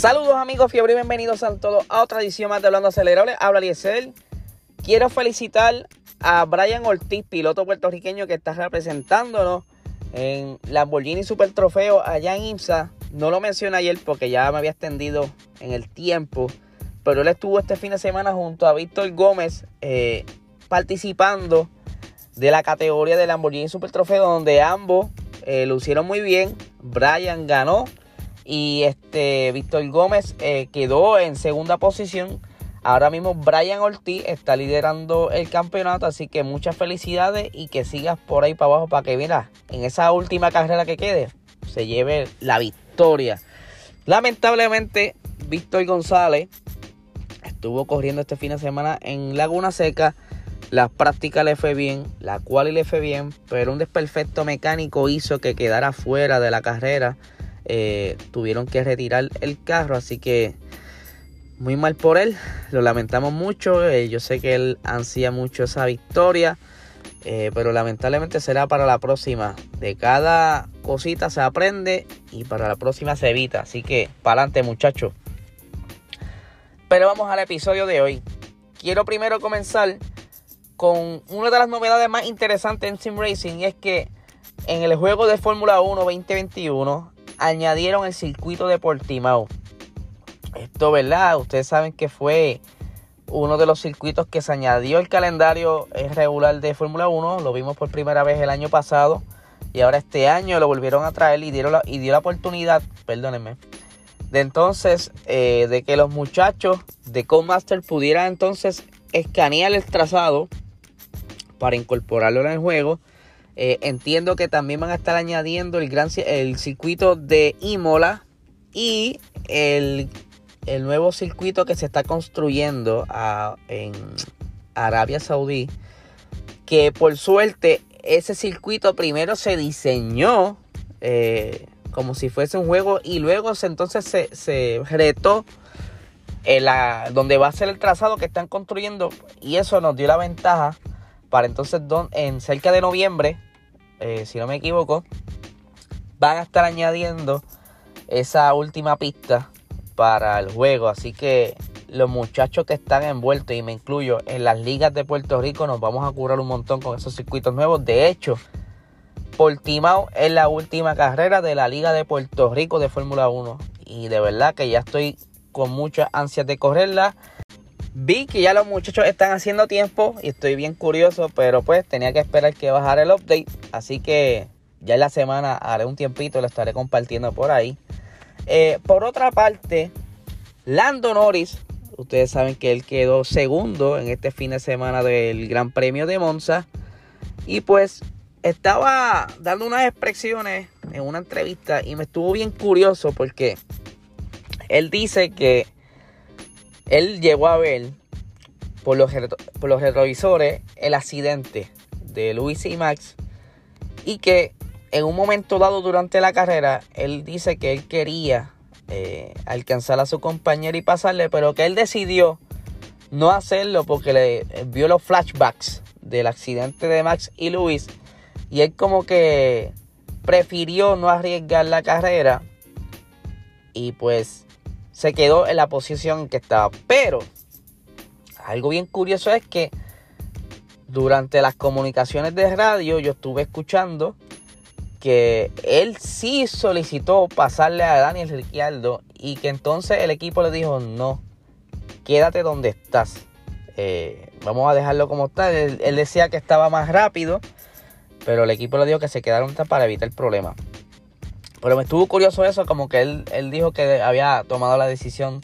Saludos amigos, fiebre y bienvenidos a todos a otra edición más de Hablando Acelerable. Habla Liesel. Quiero felicitar a Brian Ortiz, piloto puertorriqueño que está representándonos en Lamborghini Super Trofeo allá en IMSA. No lo mencioné ayer porque ya me había extendido en el tiempo. Pero él estuvo este fin de semana junto a Víctor Gómez eh, participando de la categoría de Lamborghini Super Trofeo donde ambos eh, lo hicieron muy bien. Brian ganó y este Víctor Gómez eh, quedó en segunda posición. Ahora mismo Brian Ortiz está liderando el campeonato, así que muchas felicidades y que sigas por ahí para abajo para que mira, en esa última carrera que quede se lleve la victoria. Lamentablemente, Víctor González estuvo corriendo este fin de semana en Laguna Seca. Las prácticas le fue bien, la cual le fue bien, pero un desperfecto mecánico hizo que quedara fuera de la carrera. Eh, tuvieron que retirar el carro, así que muy mal por él. Lo lamentamos mucho. Eh, yo sé que él ansía mucho esa victoria, eh, pero lamentablemente será para la próxima. De cada cosita se aprende y para la próxima se evita. Así que para adelante, muchachos. Pero vamos al episodio de hoy. Quiero primero comenzar con una de las novedades más interesantes en Sim Racing es que en el juego de Fórmula 1 2021 añadieron el circuito de Portimao. Esto, ¿verdad? Ustedes saben que fue uno de los circuitos que se añadió el calendario regular de Fórmula 1. Lo vimos por primera vez el año pasado. Y ahora este año lo volvieron a traer y, dieron la, y dio la oportunidad, perdónenme, de entonces, eh, de que los muchachos de Codemaster pudieran entonces escanear el trazado para incorporarlo en el juego. Eh, entiendo que también van a estar añadiendo el, gran, el circuito de Imola y el, el nuevo circuito que se está construyendo a, en Arabia Saudí. Que por suerte ese circuito primero se diseñó eh, como si fuese un juego y luego se, entonces se, se retó en la, donde va a ser el trazado que están construyendo y eso nos dio la ventaja para entonces en cerca de noviembre, eh, si no me equivoco, van a estar añadiendo esa última pista para el juego. Así que los muchachos que están envueltos, y me incluyo, en las ligas de Puerto Rico, nos vamos a curar un montón con esos circuitos nuevos. De hecho, Portimao es la última carrera de la Liga de Puerto Rico de Fórmula 1. Y de verdad que ya estoy con muchas ansias de correrla. Vi que ya los muchachos están haciendo tiempo y estoy bien curioso, pero pues tenía que esperar que bajara el update. Así que ya en la semana haré un tiempito, lo estaré compartiendo por ahí. Eh, por otra parte, Lando Norris, ustedes saben que él quedó segundo en este fin de semana del Gran Premio de Monza. Y pues estaba dando unas expresiones en una entrevista y me estuvo bien curioso porque él dice que él llegó a ver por los, retrovisores el accidente de Luis y Max y que en un momento dado durante la carrera él dice que él quería eh, alcanzar a su compañero y pasarle, pero que él decidió no hacerlo porque le vio los flashbacks del accidente de Max y Luis y él como que prefirió no arriesgar la carrera y pues se quedó en la posición en que estaba. Pero algo bien curioso es que durante las comunicaciones de radio yo estuve escuchando que él sí solicitó pasarle a Daniel Ricciardo y que entonces el equipo le dijo no, quédate donde estás. Eh, vamos a dejarlo como está. Él, él, decía que estaba más rápido, pero el equipo le dijo que se quedaron para evitar el problema. Pero me estuvo curioso eso, como que él, él dijo que había tomado la decisión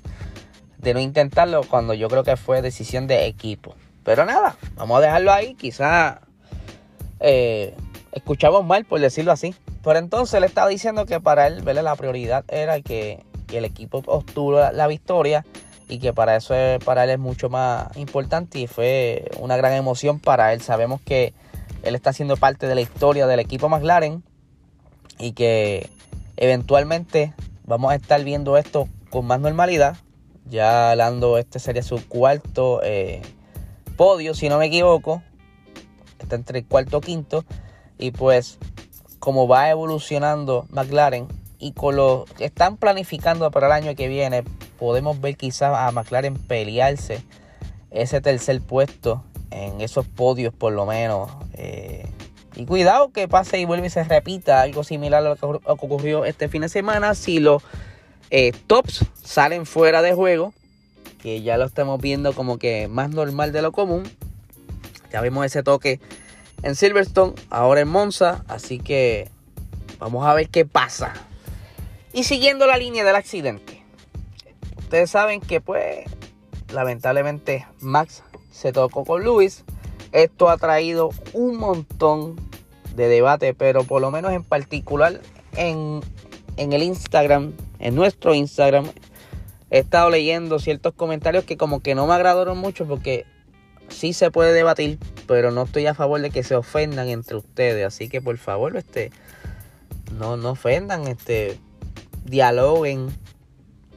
de no intentarlo cuando yo creo que fue decisión de equipo. Pero nada, vamos a dejarlo ahí. Quizá eh, escuchamos mal, por decirlo así. Pero entonces le estaba diciendo que para él ¿verdad? la prioridad era que, el equipo obtuvo la, la, victoria y que para eso es, para él es mucho más importante y fue una gran emoción para él. Sabemos que él está siendo parte de la historia del equipo McLaren y que Eventualmente vamos a estar viendo esto con más normalidad. Ya Lando, este sería su cuarto eh, podio, si no me equivoco. Está entre el cuarto y quinto. Y pues, como va evolucionando McLaren, y con lo que están planificando para el año que viene, podemos ver quizás a McLaren pelearse ese tercer puesto en esos podios por lo menos. Eh, y cuidado que pase y vuelve y se repita algo similar a lo que ocurrió este fin de semana. Si los eh, tops salen fuera de juego, que ya lo estamos viendo como que más normal de lo común. Ya vimos ese toque en Silverstone, ahora en Monza. Así que vamos a ver qué pasa. Y siguiendo la línea del accidente. Ustedes saben que pues lamentablemente Max se tocó con Luis. Esto ha traído un montón de debate, pero por lo menos en particular en, en el Instagram, en nuestro Instagram, he estado leyendo ciertos comentarios que como que no me agradaron mucho porque sí se puede debatir, pero no estoy a favor de que se ofendan entre ustedes. Así que por favor, este, no, no ofendan, este, dialoguen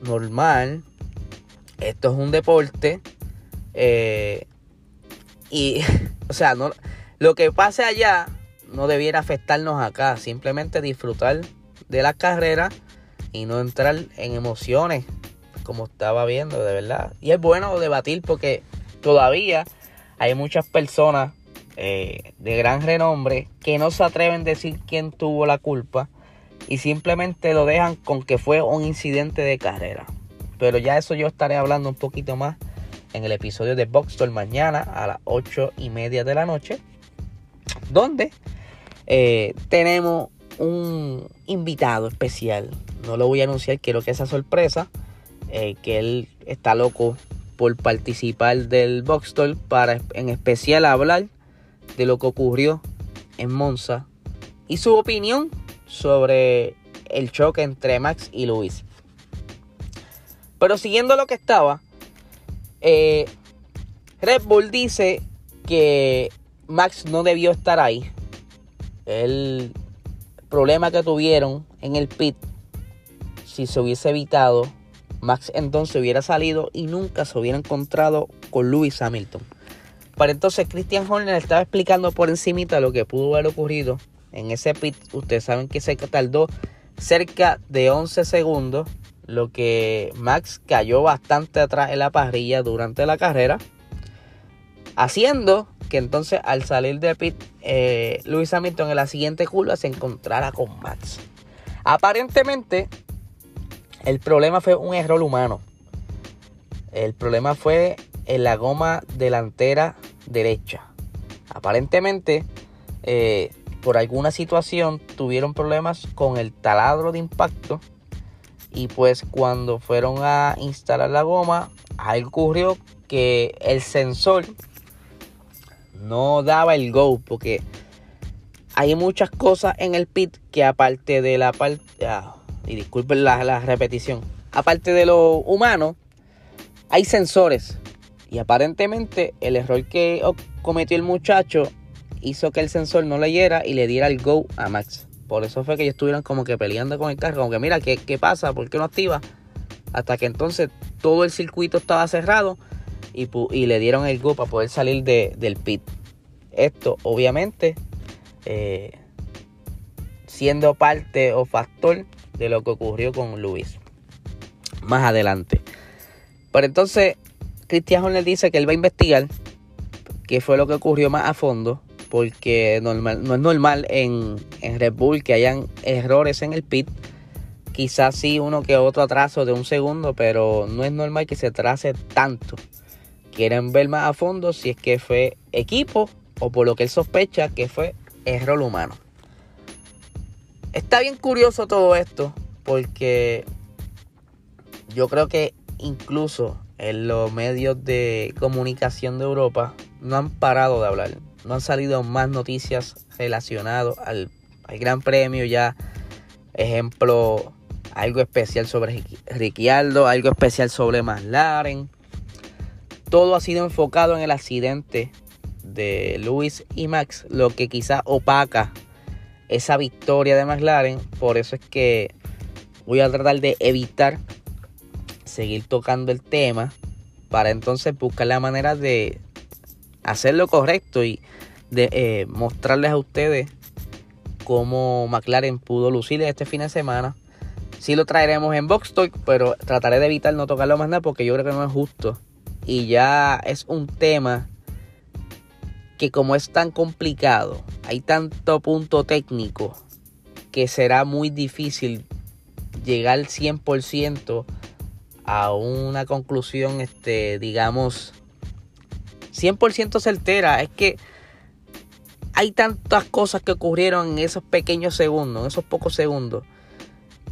normal. Esto es un deporte. Eh, y, o sea, no, lo que pase allá no debiera afectarnos acá. Simplemente disfrutar de la carrera y no entrar en emociones como estaba viendo, de verdad. Y es bueno debatir porque todavía hay muchas personas eh, de gran renombre que no se atreven a decir quién tuvo la culpa y simplemente lo dejan con que fue un incidente de carrera. Pero ya eso yo estaré hablando un poquito más en el episodio de Boxstore mañana a las 8 y media de la noche. Donde eh, tenemos un invitado especial. No lo voy a anunciar, quiero que esa sorpresa. Eh, que él está loco por participar del Boxstore para en especial hablar de lo que ocurrió en Monza y su opinión sobre el choque entre Max y Luis. Pero siguiendo lo que estaba, eh, Red Bull dice que Max no debió estar ahí. El problema que tuvieron en el pit, si se hubiese evitado, Max entonces hubiera salido y nunca se hubiera encontrado con Lewis Hamilton. Para entonces Christian Horner estaba explicando por encimita lo que pudo haber ocurrido en ese pit. Ustedes saben que se tardó cerca de 11 segundos, lo que Max cayó bastante atrás en la parrilla durante la carrera, haciendo que entonces al salir de pit, eh, Lewis Hamilton en la siguiente curva se encontrara con Max. Aparentemente, el problema fue un error humano. El problema fue en la goma delantera derecha. Aparentemente, eh, por alguna situación tuvieron problemas con el taladro de impacto. Y pues cuando fueron a instalar la goma, algo ocurrió que el sensor no daba el go. Porque hay muchas cosas en el pit que aparte de la parte... Ah, y disculpen la, repetición, aparte de lo humano, hay sensores. Y aparentemente el error que cometió el muchacho hizo que el sensor no leyera y le diera el go a Max. Por eso fue que ellos estuvieron como que peleando con el carro. Como que mira, ¿qué, qué pasa? ¿Por qué no activa? Hasta que entonces todo el circuito estaba cerrado y, y le dieron el go para poder salir del pit. Esto obviamente eh, siendo parte o factor de lo que ocurrió con Luis. Más adelante. Pero entonces, Cristian Horner dice que él va a investigar qué fue lo que ocurrió más a fondo. Porque normal, no es normal en, en Red Bull que hayan errores en el pit. Quizás sí uno que otro atraso de un segundo, pero no es normal que se atrase tanto. Quieren ver más a fondo si es que fue equipo o por lo que él sospecha que fue error humano. Está bien curioso todo esto porque yo creo que incluso en los medios de comunicación de Europa no han parado de hablar. No han salido más noticias relacionadas al, Gran Premio ya. Ejemplo, algo especial sobre Ricciardo, algo especial sobre McLaren. Todo ha sido enfocado en el accidente de Luis y Max, lo que quizá opaca esa victoria de McLaren. Por eso es que voy a tratar de evitar seguir tocando el tema para entonces buscar la manera de hacer lo correcto y de eh, mostrarles a ustedes cómo McLaren pudo lucir este fin de semana Sí lo traeremos en Box Talk, pero trataré de evitar no tocarlo más nada porque yo creo que no es justo. Y ya es un tema que como es tan complicado, hay tanto punto técnico que será muy difícil llegar 100% a una conclusión, este, digamos, 100% certera. Es que hay tantas cosas que ocurrieron en esos pequeños segundos, en esos pocos segundos,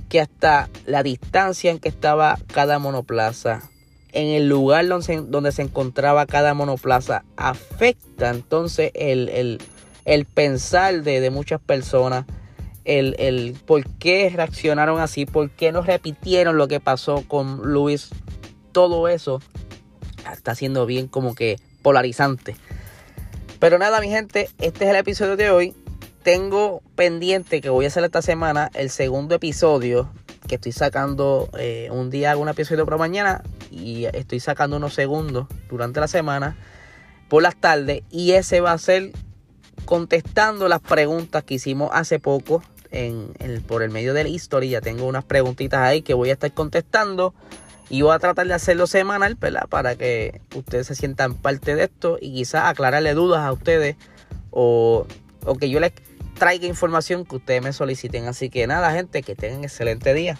que hasta la distancia en que estaba cada monoplaza, en el lugar donde se, encontraba cada monoplaza, afecta entonces el, pensar de, de, muchas personas, el, el por qué reaccionaron así, por qué no repitieron lo que pasó con Luis, todo eso está siendo bien como que polarizante. Pero nada, mi gente, este es el episodio de hoy. Tengo pendiente que voy a hacer esta semana el segundo episodio que estoy sacando eh, un día hago un episodio por mañana y estoy sacando unos segundos durante la semana por las tardes y ese va a ser contestando las preguntas que hicimos hace poco en, por el medio de la historia. Ya tengo unas preguntitas ahí que voy a estar contestando. Y voy a tratar de hacerlo semanal, ¿verdad? Para que ustedes se sientan parte de esto y quizás aclararle dudas a ustedes o, o que yo les traiga información que ustedes me soliciten. Así que nada, gente, que tengan excelente día.